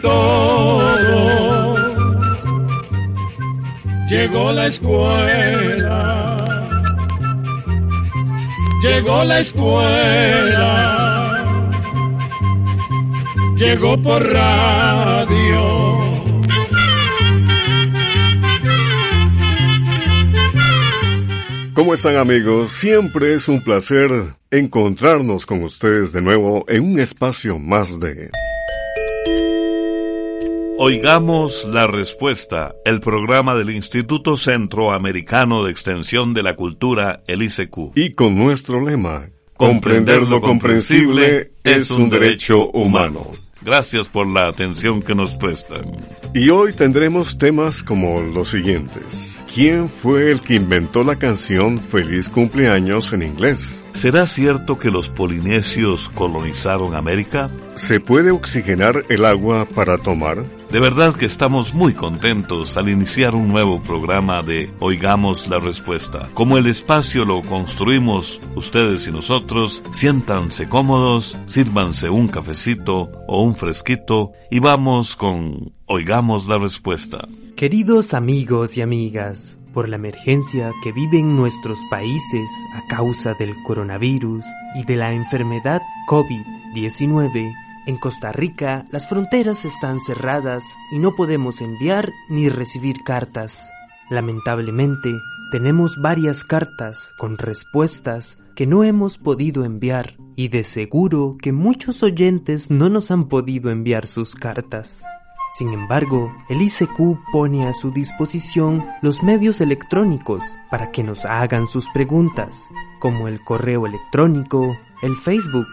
todo. Llegó la escuela, llegó la escuela, llegó por radio. ¿Cómo están amigos? Siempre es un placer encontrarnos con ustedes de nuevo en un espacio más de... Oigamos la respuesta, el programa del Instituto Centroamericano de Extensión de la Cultura, el ICQ. Y con nuestro lema, comprender lo comprensible es un derecho humano. Gracias por la atención que nos prestan. Y hoy tendremos temas como los siguientes. ¿Quién fue el que inventó la canción Feliz cumpleaños en inglés? ¿Será cierto que los polinesios colonizaron América? ¿Se puede oxigenar el agua para tomar? De verdad que estamos muy contentos al iniciar un nuevo programa de Oigamos la Respuesta. Como el espacio lo construimos ustedes y nosotros, siéntanse cómodos, sírvanse un cafecito o un fresquito y vamos con Oigamos la Respuesta. Queridos amigos y amigas, por la emergencia que viven nuestros países a causa del coronavirus y de la enfermedad COVID-19, en Costa Rica las fronteras están cerradas y no podemos enviar ni recibir cartas. Lamentablemente, tenemos varias cartas con respuestas que no hemos podido enviar y de seguro que muchos oyentes no nos han podido enviar sus cartas. Sin embargo, el ICQ pone a su disposición los medios electrónicos para que nos hagan sus preguntas, como el correo electrónico, el Facebook,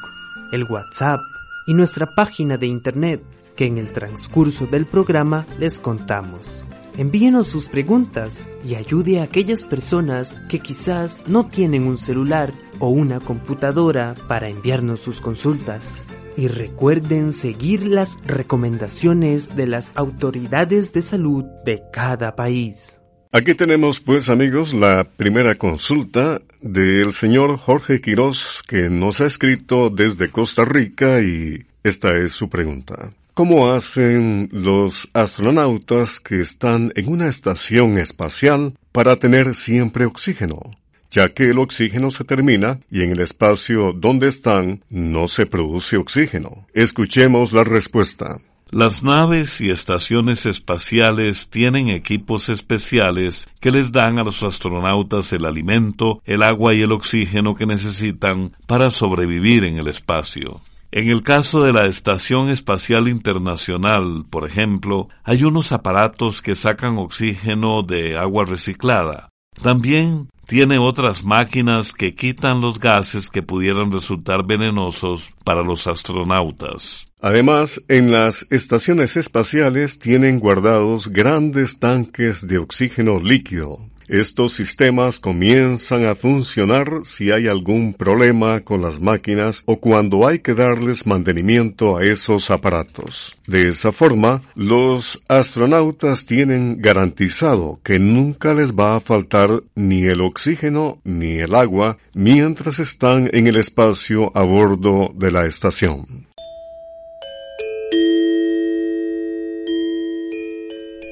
el WhatsApp y nuestra página de Internet, que en el transcurso del programa les contamos. Envíenos sus preguntas y ayude a aquellas personas que quizás no tienen un celular o una computadora para enviarnos sus consultas. Y recuerden seguir las recomendaciones de las autoridades de salud de cada país. Aquí tenemos pues amigos la primera consulta del señor Jorge Quirós que nos ha escrito desde Costa Rica y esta es su pregunta. ¿Cómo hacen los astronautas que están en una estación espacial para tener siempre oxígeno? Ya que el oxígeno se termina y en el espacio donde están no se produce oxígeno. Escuchemos la respuesta. Las naves y estaciones espaciales tienen equipos especiales que les dan a los astronautas el alimento, el agua y el oxígeno que necesitan para sobrevivir en el espacio. En el caso de la Estación Espacial Internacional, por ejemplo, hay unos aparatos que sacan oxígeno de agua reciclada. También tiene otras máquinas que quitan los gases que pudieran resultar venenosos para los astronautas. Además, en las estaciones espaciales tienen guardados grandes tanques de oxígeno líquido. Estos sistemas comienzan a funcionar si hay algún problema con las máquinas o cuando hay que darles mantenimiento a esos aparatos. De esa forma, los astronautas tienen garantizado que nunca les va a faltar ni el oxígeno ni el agua mientras están en el espacio a bordo de la estación.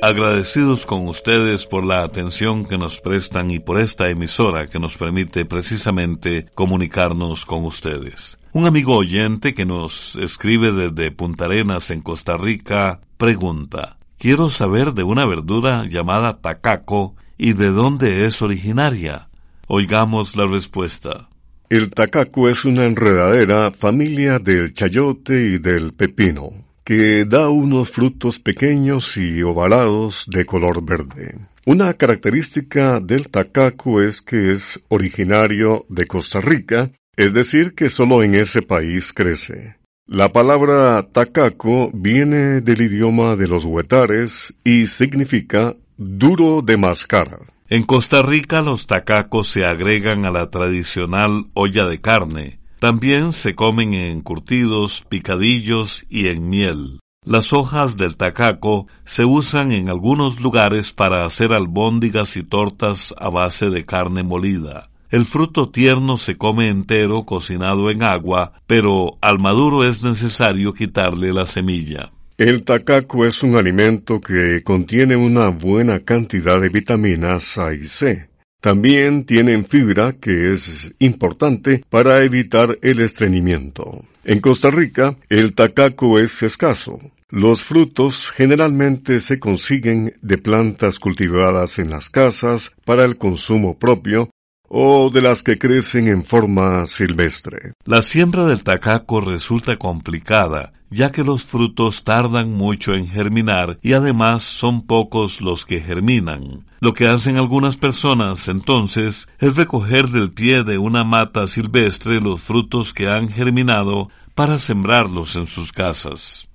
Agradecidos con ustedes por la atención que nos prestan y por esta emisora que nos permite precisamente comunicarnos con ustedes. Un amigo oyente que nos escribe desde Punta Arenas en Costa Rica pregunta, quiero saber de una verdura llamada tacaco y de dónde es originaria. Oigamos la respuesta. El tacaco es una enredadera familia del chayote y del pepino que da unos frutos pequeños y ovalados de color verde. Una característica del tacaco es que es originario de Costa Rica, es decir, que solo en ese país crece. La palabra tacaco viene del idioma de los huetares y significa duro de mascar. En Costa Rica los tacacos se agregan a la tradicional olla de carne, también se comen en encurtidos, picadillos y en miel. Las hojas del tacaco se usan en algunos lugares para hacer albóndigas y tortas a base de carne molida. El fruto tierno se come entero cocinado en agua, pero al maduro es necesario quitarle la semilla. El tacaco es un alimento que contiene una buena cantidad de vitaminas A y C. También tienen fibra que es importante para evitar el estreñimiento. En Costa Rica, el tacaco es escaso. Los frutos generalmente se consiguen de plantas cultivadas en las casas para el consumo propio o de las que crecen en forma silvestre. La siembra del tacaco resulta complicada, ya que los frutos tardan mucho en germinar y además son pocos los que germinan. Lo que hacen algunas personas entonces es recoger del pie de una mata silvestre los frutos que han germinado para sembrarlos en sus casas.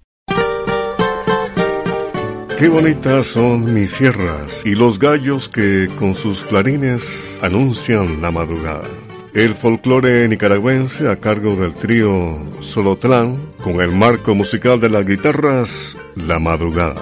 Qué bonitas son mis sierras y los gallos que con sus clarines anuncian la madrugada. El folclore nicaragüense a cargo del trío Solotlán, con el marco musical de las guitarras, La Madrugada.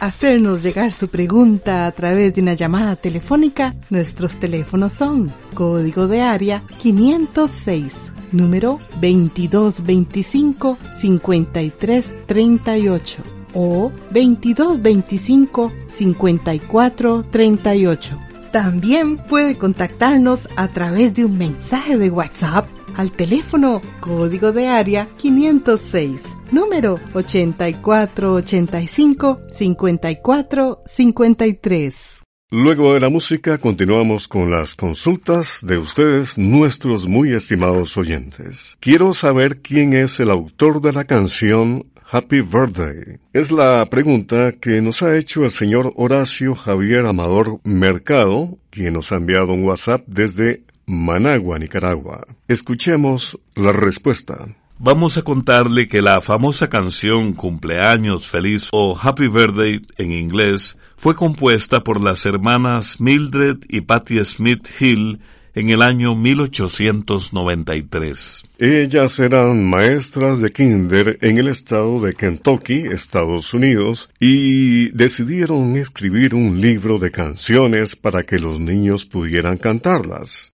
Hacernos llegar su pregunta a través de una llamada telefónica, nuestros teléfonos son código de área 506 número 2225-5338 o 2225-5438. También puede contactarnos a través de un mensaje de WhatsApp al teléfono código de área 506, número 8485-5453. Luego de la música continuamos con las consultas de ustedes, nuestros muy estimados oyentes. Quiero saber quién es el autor de la canción Happy Birthday? Es la pregunta que nos ha hecho el señor Horacio Javier Amador Mercado, quien nos ha enviado un WhatsApp desde Managua, Nicaragua. Escuchemos la respuesta. Vamos a contarle que la famosa canción Cumpleaños Feliz o Happy Birthday en inglés fue compuesta por las hermanas Mildred y Patti Smith Hill en el año 1893. Ellas eran maestras de kinder en el estado de Kentucky, Estados Unidos, y decidieron escribir un libro de canciones para que los niños pudieran cantarlas.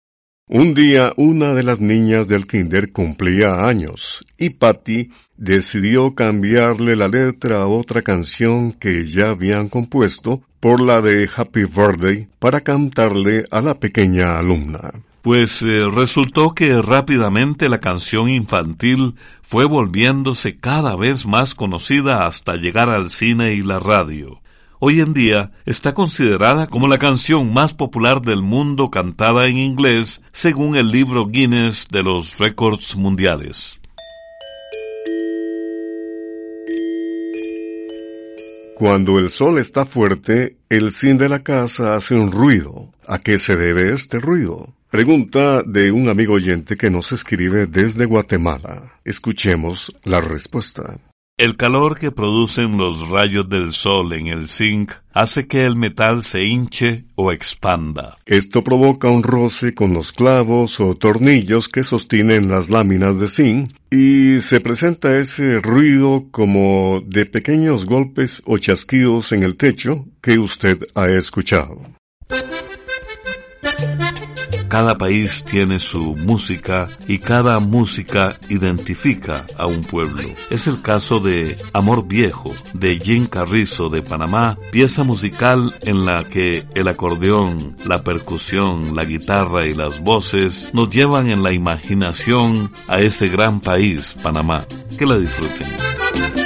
Un día una de las niñas del kinder cumplía años y Patty decidió cambiarle la letra a otra canción que ya habían compuesto por la de Happy Birthday para cantarle a la pequeña alumna. Pues eh, resultó que rápidamente la canción infantil fue volviéndose cada vez más conocida hasta llegar al cine y la radio hoy en día está considerada como la canción más popular del mundo cantada en inglés según el libro Guinness de los récords mundiales. Cuando el sol está fuerte, el zinc de la casa hace un ruido. ¿A qué se debe este ruido? Pregunta de un amigo oyente que nos escribe desde Guatemala. Escuchemos la respuesta. El calor que producen los rayos del sol en el zinc hace que el metal se hinche o expanda. Esto provoca un roce con los clavos o tornillos que sostienen las láminas de zinc y se presenta ese ruido como de pequeños golpes o chasquidos en el techo que usted ha escuchado. Cada país tiene su música y cada música identifica a un pueblo. Es el caso de Amor Viejo de Jim Carrizo de Panamá, pieza musical en la que el acordeón, la percusión, la guitarra y las voces nos llevan en la imaginación a ese gran país, Panamá. Que la disfruten.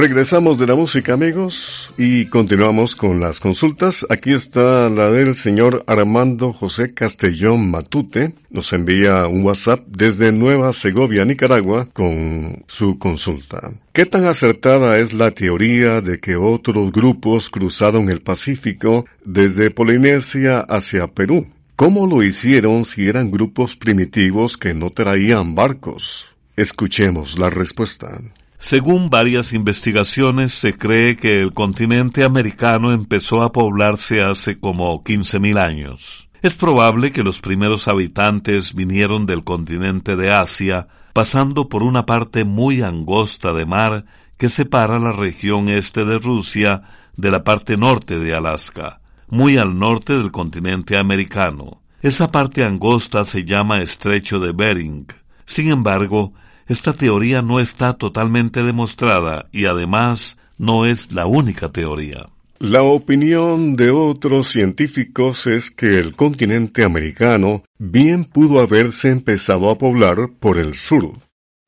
Regresamos de la música, amigos, y continuamos con las consultas. Aquí está la del señor Armando José Castellón Matute. Nos envía un WhatsApp desde Nueva Segovia, Nicaragua, con su consulta. ¿Qué tan acertada es la teoría de que otros grupos cruzaron el Pacífico desde Polinesia hacia Perú? ¿Cómo lo hicieron si eran grupos primitivos que no traían barcos? Escuchemos la respuesta. Según varias investigaciones, se cree que el continente americano empezó a poblarse hace como 15.000 años. Es probable que los primeros habitantes vinieron del continente de Asia, pasando por una parte muy angosta de mar que separa la región este de Rusia de la parte norte de Alaska, muy al norte del continente americano. Esa parte angosta se llama Estrecho de Bering. Sin embargo, esta teoría no está totalmente demostrada y además no es la única teoría. La opinión de otros científicos es que el continente americano bien pudo haberse empezado a poblar por el sur.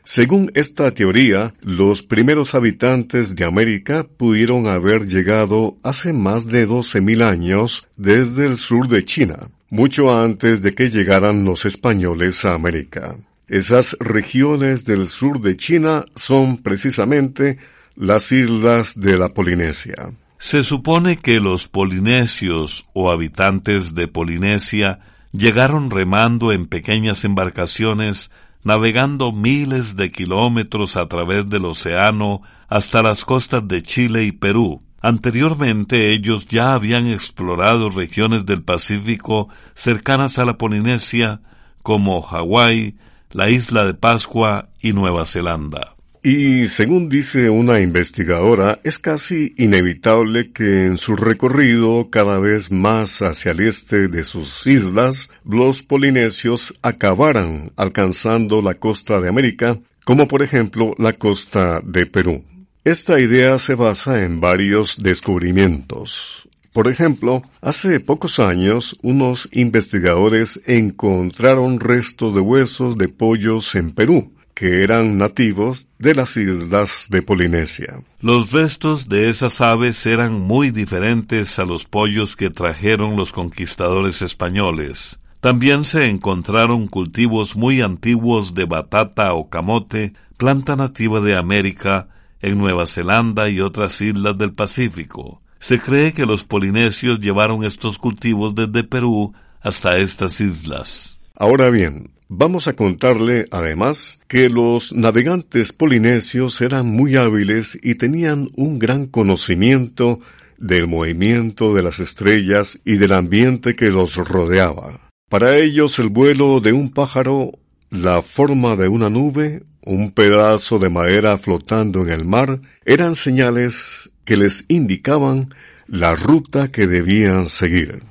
Según esta teoría, los primeros habitantes de América pudieron haber llegado hace más de 12.000 años desde el sur de China, mucho antes de que llegaran los españoles a América. Esas regiones del sur de China son precisamente las islas de la Polinesia. Se supone que los polinesios o habitantes de Polinesia llegaron remando en pequeñas embarcaciones, navegando miles de kilómetros a través del océano hasta las costas de Chile y Perú. Anteriormente ellos ya habían explorado regiones del Pacífico cercanas a la Polinesia, como Hawái, la isla de Pascua y Nueva Zelanda. Y según dice una investigadora, es casi inevitable que en su recorrido cada vez más hacia el este de sus islas, los polinesios acabaran alcanzando la costa de América, como por ejemplo la costa de Perú. Esta idea se basa en varios descubrimientos. Por ejemplo, hace pocos años unos investigadores encontraron restos de huesos de pollos en Perú, que eran nativos de las islas de Polinesia. Los restos de esas aves eran muy diferentes a los pollos que trajeron los conquistadores españoles. También se encontraron cultivos muy antiguos de batata o camote, planta nativa de América, en Nueva Zelanda y otras islas del Pacífico. Se cree que los polinesios llevaron estos cultivos desde Perú hasta estas islas. Ahora bien, vamos a contarle además que los navegantes polinesios eran muy hábiles y tenían un gran conocimiento del movimiento de las estrellas y del ambiente que los rodeaba. Para ellos el vuelo de un pájaro, la forma de una nube, un pedazo de madera flotando en el mar, eran señales que les indicaban la ruta que debían seguir.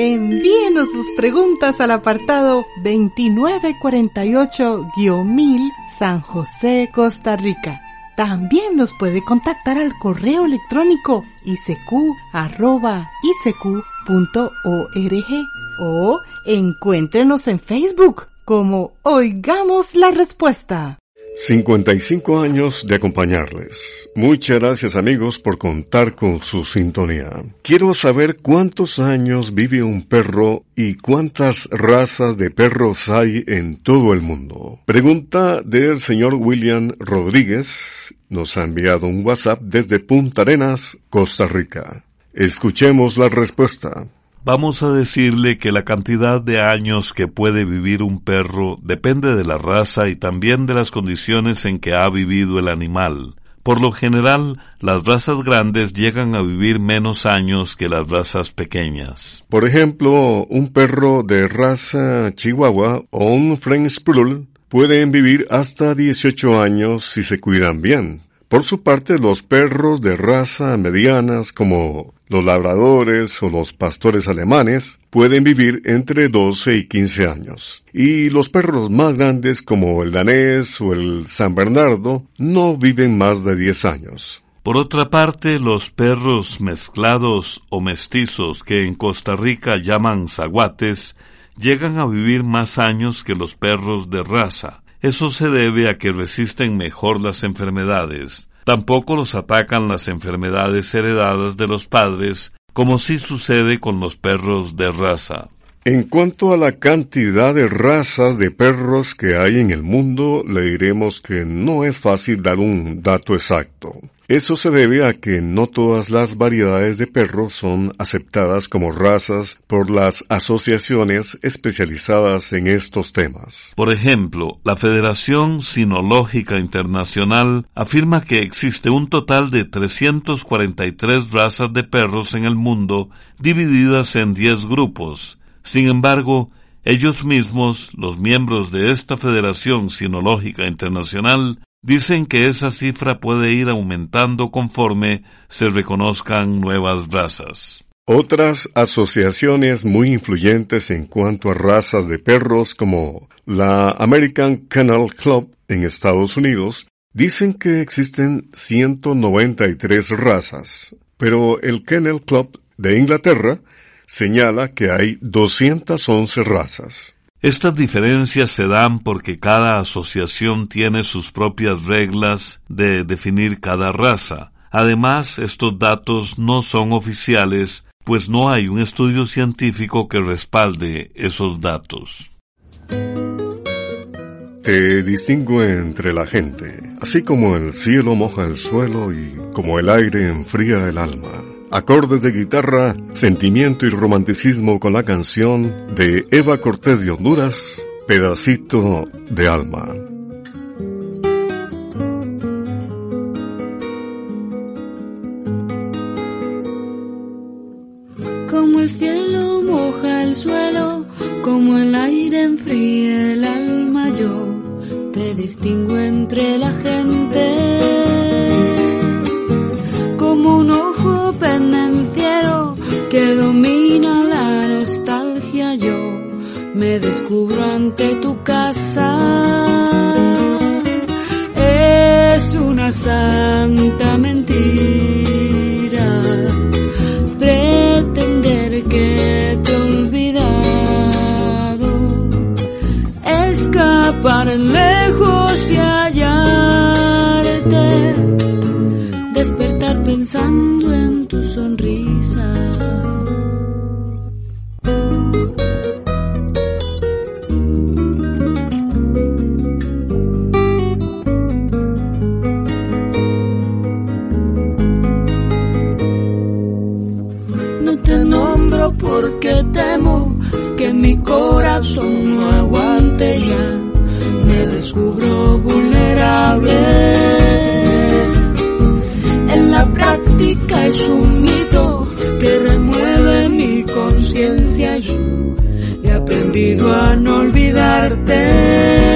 Envíenos sus preguntas al apartado 2948-1000 San José, Costa Rica. También nos puede contactar al correo electrónico isq.org o encuéntrenos en Facebook como Oigamos la Respuesta. 55 años de acompañarles. Muchas gracias amigos por contar con su sintonía. Quiero saber cuántos años vive un perro y cuántas razas de perros hay en todo el mundo. Pregunta del señor William Rodríguez. Nos ha enviado un WhatsApp desde Punta Arenas, Costa Rica. Escuchemos la respuesta. Vamos a decirle que la cantidad de años que puede vivir un perro depende de la raza y también de las condiciones en que ha vivido el animal. Por lo general, las razas grandes llegan a vivir menos años que las razas pequeñas. Por ejemplo, un perro de raza chihuahua o un French Poodle pueden vivir hasta 18 años si se cuidan bien. Por su parte, los perros de raza medianas como los labradores o los pastores alemanes pueden vivir entre 12 y 15 años. Y los perros más grandes como el danés o el San Bernardo no viven más de 10 años. Por otra parte, los perros mezclados o mestizos que en Costa Rica llaman zaguates llegan a vivir más años que los perros de raza. Eso se debe a que resisten mejor las enfermedades. Tampoco los atacan las enfermedades heredadas de los padres, como sí sucede con los perros de raza. En cuanto a la cantidad de razas de perros que hay en el mundo, le diremos que no es fácil dar un dato exacto. Eso se debe a que no todas las variedades de perros son aceptadas como razas por las asociaciones especializadas en estos temas. Por ejemplo, la Federación Sinológica Internacional afirma que existe un total de 343 razas de perros en el mundo divididas en 10 grupos. Sin embargo, ellos mismos, los miembros de esta Federación Sinológica Internacional, Dicen que esa cifra puede ir aumentando conforme se reconozcan nuevas razas. Otras asociaciones muy influyentes en cuanto a razas de perros como la American Kennel Club en Estados Unidos dicen que existen 193 razas, pero el Kennel Club de Inglaterra señala que hay 211 razas. Estas diferencias se dan porque cada asociación tiene sus propias reglas de definir cada raza. Además, estos datos no son oficiales, pues no hay un estudio científico que respalde esos datos. Te distingo entre la gente, así como el cielo moja el suelo y como el aire enfría el alma acordes de guitarra, sentimiento y romanticismo con la canción de Eva Cortés de Honduras, Pedacito de Alma. Que te he olvidado, escapar lejos y hallarte. Despertar pensando en corazón no aguante ya. Me descubro vulnerable práctica es un mito que remueve mi conciencia. Yo he aprendido a no olvidarte.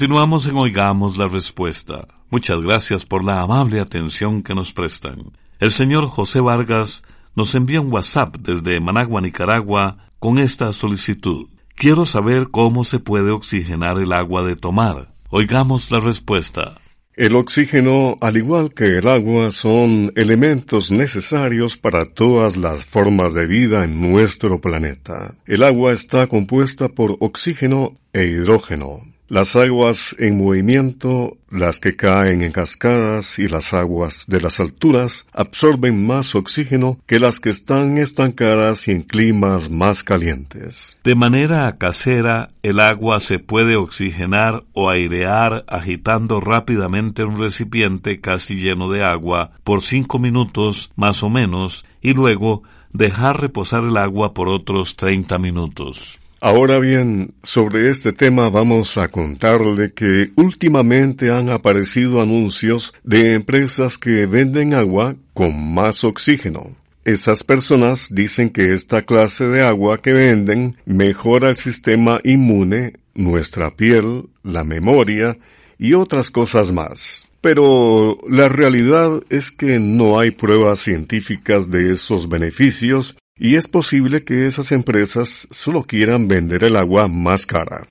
Continuamos en Oigamos la Respuesta. Muchas gracias por la amable atención que nos prestan. El señor José Vargas nos envía un WhatsApp desde Managua, Nicaragua, con esta solicitud. Quiero saber cómo se puede oxigenar el agua de tomar. Oigamos la respuesta. El oxígeno, al igual que el agua, son elementos necesarios para todas las formas de vida en nuestro planeta. El agua está compuesta por oxígeno e hidrógeno. Las aguas en movimiento, las que caen en cascadas y las aguas de las alturas absorben más oxígeno que las que están estancadas y en climas más calientes. De manera casera, el agua se puede oxigenar o airear agitando rápidamente un recipiente casi lleno de agua por cinco minutos más o menos y luego dejar reposar el agua por otros treinta minutos. Ahora bien, sobre este tema vamos a contarle que últimamente han aparecido anuncios de empresas que venden agua con más oxígeno. Esas personas dicen que esta clase de agua que venden mejora el sistema inmune, nuestra piel, la memoria y otras cosas más. Pero la realidad es que no hay pruebas científicas de esos beneficios y es posible que esas empresas solo quieran vender el agua más cara.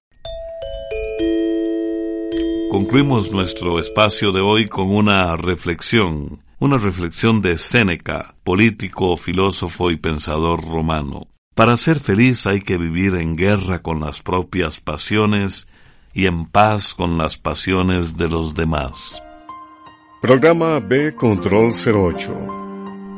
Concluimos nuestro espacio de hoy con una reflexión, una reflexión de Séneca, político, filósofo y pensador romano. Para ser feliz hay que vivir en guerra con las propias pasiones y en paz con las pasiones de los demás. Programa B Control 08